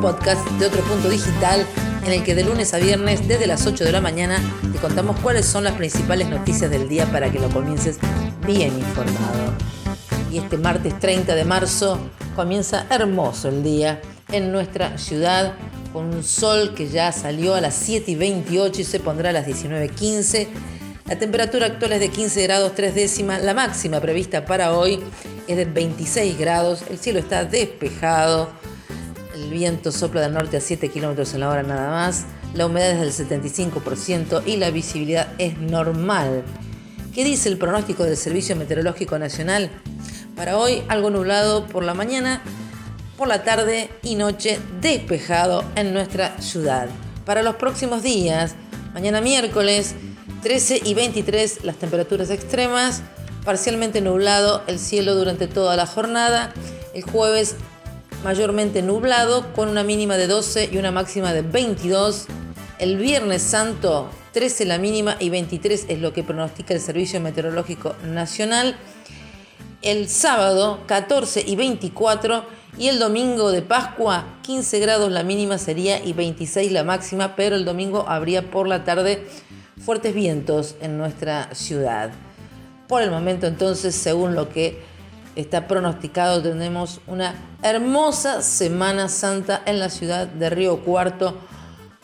podcast de otro punto digital en el que de lunes a viernes desde las 8 de la mañana te contamos cuáles son las principales noticias del día para que lo comiences bien informado. Y este martes 30 de marzo comienza hermoso el día en nuestra ciudad con un sol que ya salió a las 7 y 28 y se pondrá a las 19.15 la temperatura actual es de 15 grados 3 décimas, la máxima prevista para hoy es de 26 grados, el cielo está despejado, el viento sopla del norte a 7 kilómetros en la hora nada más, la humedad es del 75% y la visibilidad es normal. ¿Qué dice el pronóstico del Servicio Meteorológico Nacional? Para hoy algo nublado por la mañana, por la tarde y noche despejado en nuestra ciudad. Para los próximos días, mañana miércoles, 13 y 23 las temperaturas extremas, parcialmente nublado el cielo durante toda la jornada, el jueves mayormente nublado con una mínima de 12 y una máxima de 22, el viernes santo 13 la mínima y 23 es lo que pronostica el Servicio Meteorológico Nacional, el sábado 14 y 24 y el domingo de Pascua 15 grados la mínima sería y 26 la máxima, pero el domingo habría por la tarde fuertes vientos en nuestra ciudad. Por el momento entonces, según lo que está pronosticado, tenemos una hermosa Semana Santa en la ciudad de Río Cuarto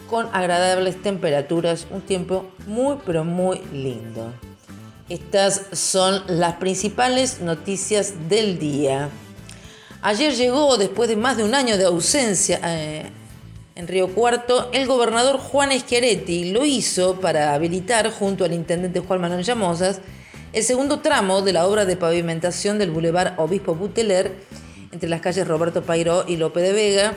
con agradables temperaturas, un tiempo muy pero muy lindo. Estas son las principales noticias del día. Ayer llegó, después de más de un año de ausencia, eh, en Río Cuarto, el gobernador Juan Schiaretti lo hizo para habilitar, junto al intendente Juan Manuel Llamosas, el segundo tramo de la obra de pavimentación del Boulevard Obispo Buteler entre las calles Roberto Pairó y Lope de Vega.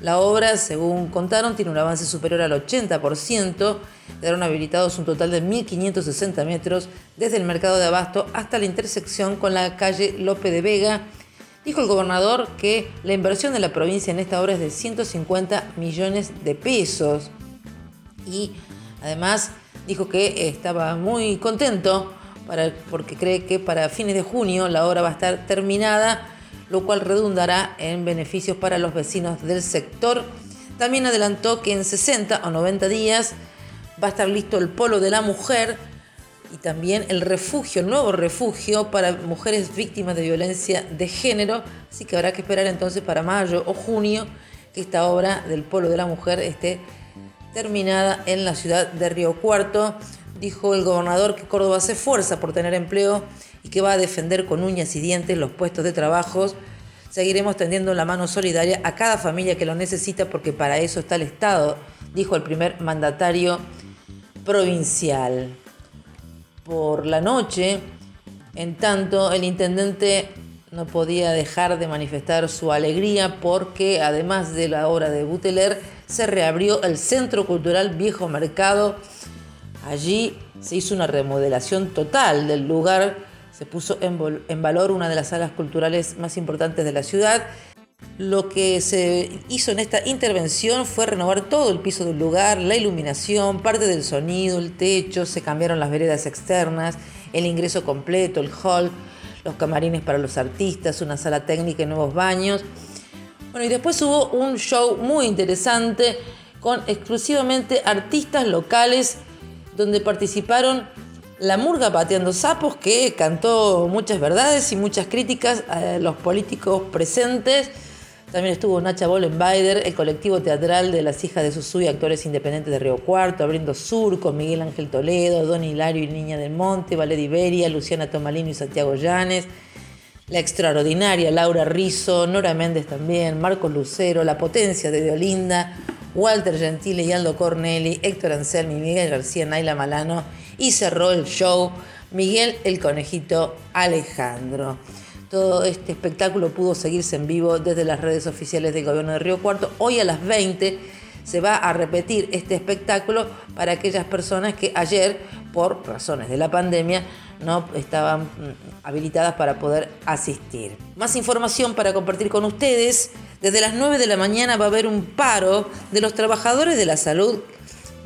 La obra, según contaron, tiene un avance superior al 80%. Quedaron habilitados un total de 1.560 metros desde el mercado de Abasto hasta la intersección con la calle Lope de Vega Dijo el gobernador que la inversión de la provincia en esta obra es de 150 millones de pesos y además dijo que estaba muy contento porque cree que para fines de junio la obra va a estar terminada, lo cual redundará en beneficios para los vecinos del sector. También adelantó que en 60 o 90 días va a estar listo el polo de la mujer y también el refugio, el nuevo refugio para mujeres víctimas de violencia de género. Así que habrá que esperar entonces para mayo o junio que esta obra del Polo de la Mujer esté terminada en la ciudad de Río Cuarto. Dijo el gobernador que Córdoba se esfuerza por tener empleo y que va a defender con uñas y dientes los puestos de trabajo. Seguiremos tendiendo la mano solidaria a cada familia que lo necesita porque para eso está el Estado, dijo el primer mandatario provincial por la noche. En tanto, el intendente no podía dejar de manifestar su alegría porque, además de la obra de Buteler, se reabrió el Centro Cultural Viejo Mercado. Allí se hizo una remodelación total del lugar, se puso en, valor una de las salas culturales más importantes de la ciudad lo que se hizo en esta intervención fue renovar todo el piso del lugar, la iluminación, parte del sonido, el techo, se cambiaron las veredas externas, el ingreso completo, el hall, los camarines para los artistas, una sala técnica y nuevos baños. Bueno, y después hubo un show muy interesante con exclusivamente artistas locales donde participaron la Murga Pateando Sapos, que cantó muchas verdades y muchas críticas a los políticos presentes. También estuvo Nacha Bollenbeider, el colectivo teatral de las hijas de Susuy, actores independientes de Río Cuarto, Abriendo Sur, con Miguel Ángel Toledo, Don Hilario y Niña del Monte, Valeria Iberia, Luciana Tomalino y Santiago Llanes, la extraordinaria Laura Rizzo, Nora Méndez también, Marcos Lucero, La Potencia de Deolinda, Walter Gentile y Aldo Corneli, Héctor Anselmi, Miguel García, Naila Malano y cerró el show Miguel el Conejito Alejandro. Todo este espectáculo pudo seguirse en vivo desde las redes oficiales del gobierno de Río Cuarto. Hoy a las 20 se va a repetir este espectáculo para aquellas personas que ayer, por razones de la pandemia, no estaban mm, habilitadas para poder asistir. Más información para compartir con ustedes. Desde las 9 de la mañana va a haber un paro de los trabajadores de la salud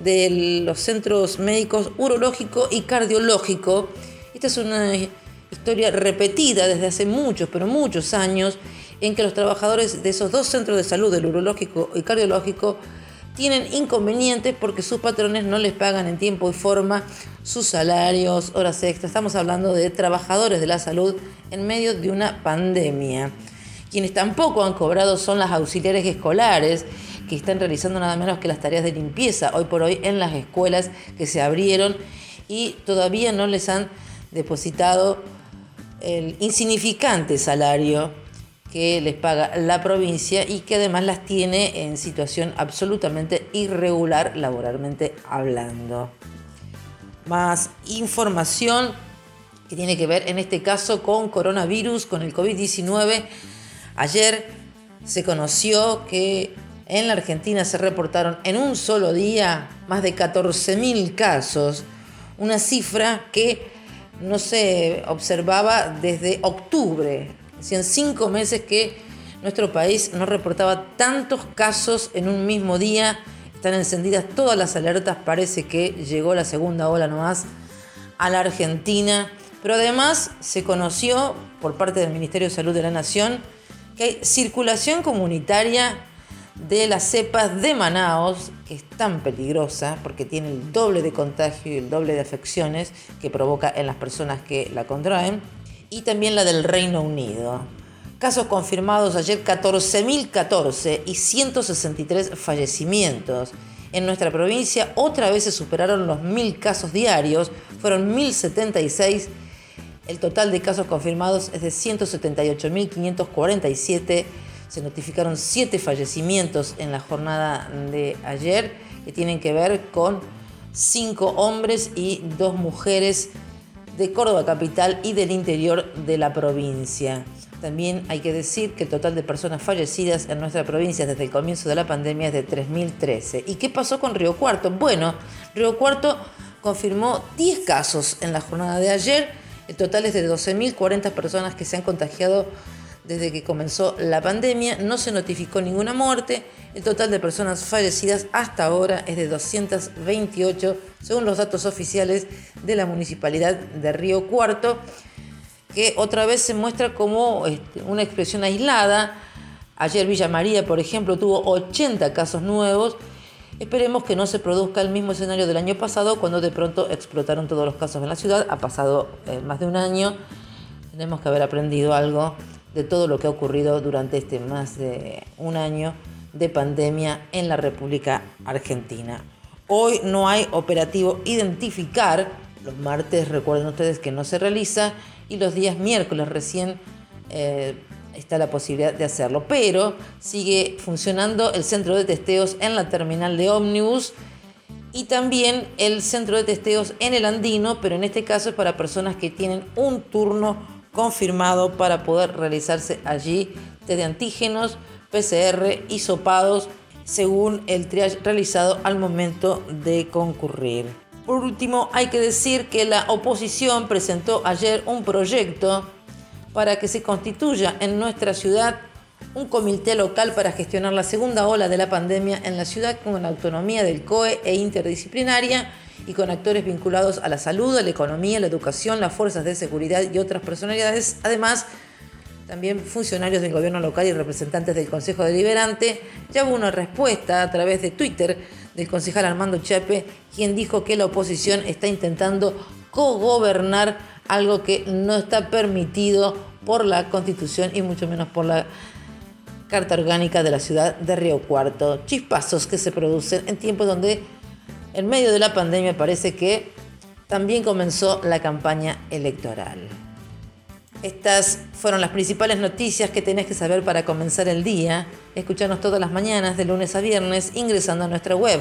de los centros médicos urológico y cardiológico. Esta es una historia repetida desde hace muchos, pero muchos años, en que los trabajadores de esos dos centros de salud, el urológico y cardiológico, tienen inconvenientes porque sus patrones no les pagan en tiempo y forma sus salarios, horas extras. Estamos hablando de trabajadores de la salud en medio de una pandemia. Quienes tampoco han cobrado son las auxiliares escolares que están realizando nada menos que las tareas de limpieza hoy por hoy en las escuelas que se abrieron y todavía no les han depositado el insignificante salario que les paga la provincia y que además las tiene en situación absolutamente irregular laboralmente hablando. Más información que tiene que ver en este caso con coronavirus, con el COVID-19. Ayer se conoció que en la Argentina se reportaron en un solo día más de 14.000 casos, una cifra que no se observaba desde octubre Hacían cinco meses que nuestro país no reportaba tantos casos en un mismo día. Están encendidas todas las alertas. Parece que llegó la segunda ola nomás a la Argentina. Pero además se conoció por parte del Ministerio de Salud de la Nación que hay circulación comunitaria de las cepas de Manaos, que es tan peligrosa porque tiene el doble de contagio y el doble de afecciones que provoca en las personas que la contraen y también la del Reino Unido. Casos confirmados ayer 14.014 y 163 fallecimientos. En nuestra provincia otra vez se superaron los 1.000 casos diarios, fueron 1.076. El total de casos confirmados es de 178.547. Se notificaron 7 fallecimientos en la jornada de ayer que tienen que ver con 5 hombres y 2 mujeres de Córdoba capital y del interior de la provincia. También hay que decir que el total de personas fallecidas en nuestra provincia desde el comienzo de la pandemia es de 3.013. ¿Y qué pasó con Río Cuarto? Bueno, Río Cuarto confirmó 10 casos en la jornada de ayer. El total es de 12.040 personas que se han contagiado desde que comenzó la pandemia. No se notificó ninguna muerte. El total de personas fallecidas hasta ahora es de 228, según los datos oficiales de la Municipalidad de Río Cuarto, que otra vez se muestra como este, una expresión aislada. Ayer Villa María, por ejemplo, tuvo 80 casos nuevos. Esperemos que no se produzca el mismo escenario del año pasado, cuando de pronto explotaron todos los casos en la ciudad. Ha pasado eh, más de un año. Tenemos que haber aprendido algo de todo lo que ha ocurrido durante este más de un año de pandemia en la República Argentina. Hoy no hay operativo identificar, los martes recuerden ustedes que no se realiza y los días miércoles recién eh, está la posibilidad de hacerlo, pero sigue funcionando el centro de testeos en la terminal de ómnibus y también el centro de testeos en el Andino, pero en este caso es para personas que tienen un turno confirmado para poder realizarse allí de antígenos, PCR y sopados según el triage realizado al momento de concurrir. Por último, hay que decir que la oposición presentó ayer un proyecto para que se constituya en nuestra ciudad un comité local para gestionar la segunda ola de la pandemia en la ciudad con la autonomía del COE e interdisciplinaria y con actores vinculados a la salud, a la economía, la educación, las fuerzas de seguridad y otras personalidades. Además, también funcionarios del gobierno local y representantes del Consejo Deliberante. Ya hubo una respuesta a través de Twitter del concejal Armando Chape, quien dijo que la oposición está intentando cogobernar algo que no está permitido por la Constitución y mucho menos por la Carta Orgánica de la ciudad de Río Cuarto. Chispazos que se producen en tiempos donde en medio de la pandemia parece que también comenzó la campaña electoral. Estas fueron las principales noticias que tenés que saber para comenzar el día. Escucharnos todas las mañanas, de lunes a viernes, ingresando a nuestra web.